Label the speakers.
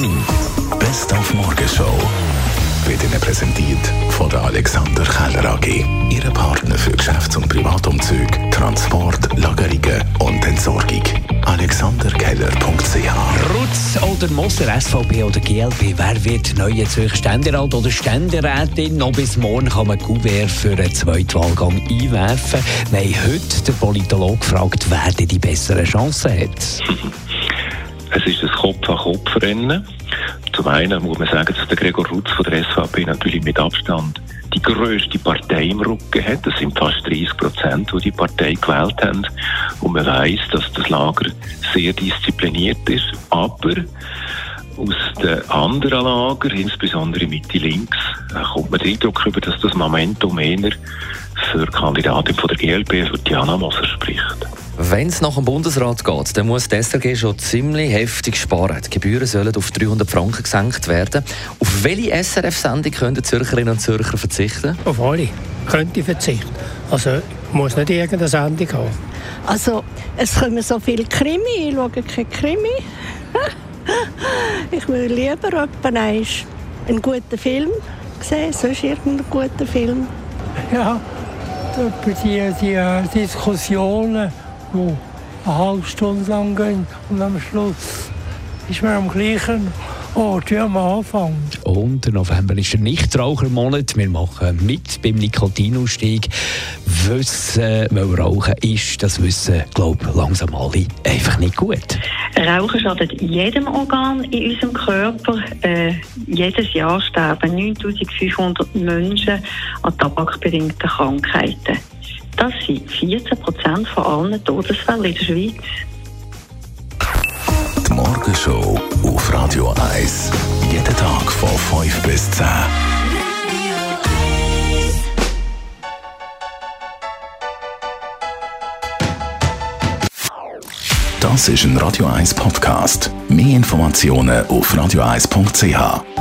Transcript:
Speaker 1: 10
Speaker 2: Best auf Morgenshow wird Ihnen präsentiert von der Alexander Keller AG. Ihre Partner für Geschäfts- und Privatumzug, Transport, Lagerungen und Entsorgung. AlexanderKeller.ch
Speaker 1: Rutz oder Moser, SVP oder GLP, wer wird neue Zürcher Ständerat oder Ständerätin? Noch bis morgen kann man Kuvert für einen Zweitwahlgang einwerfen. Wir haben heute den Politologen gefragt, wer denn die besseren Chancen hat.
Speaker 3: Es ist ein Kopf-an-Kopf-Rennen. Zum einen muss man sagen, dass der Gregor Rutz von der SVP natürlich mit Abstand die grösste Partei im Rücken hat. Das sind fast 30 Prozent, die die Partei gewählt haben. Und man weiß, dass das Lager sehr diszipliniert ist. Aber aus den anderen Lager, insbesondere Mitte links, äh, kommt man den Eindruck über, dass das Momentum eher für die Kandidatin von der GLP, für Diana Moser spricht.
Speaker 4: Wenn es nach dem Bundesrat geht, dann muss die SRG schon ziemlich heftig sparen. Die Gebühren sollen auf 300 Franken gesenkt werden. Auf welche SRF-Sendung können die Zürcherinnen und Zürcher verzichten?
Speaker 5: Auf alle könnte ich verzichten. Also muss nicht irgendeine Sendung haben.
Speaker 6: Also, es kommen so viele Krimi, ich schaue keine Krimi. ich würde lieber einen guten Film sehen, sonst irgendeinen guten Film.
Speaker 7: Ja, die, die äh, Diskussionen, die eine halbe Stunde lang gehen und am Schluss ist man am gleichen Ort wie am Anfang.
Speaker 1: Und der November ist der Nichtrauchermonat. Wir machen mit beim Nikotinausstieg. Wissen, weil Rauchen ist, das wissen, glaube ich, langsam alle einfach nicht gut.
Speaker 8: Rauchen schadet jedem Organ in unserem Körper. Äh, jedes Jahr sterben 9500 Menschen an tabakbedingten Krankheiten. Das sind 14 Prozent von allen Todesfällen in der Schweiz.
Speaker 2: Die Morgenshow auf Radio 1. Jeden Tag von 5 bis 10. Das ist ein Radio 1 Podcast. Mehr Informationen auf radio1.ch.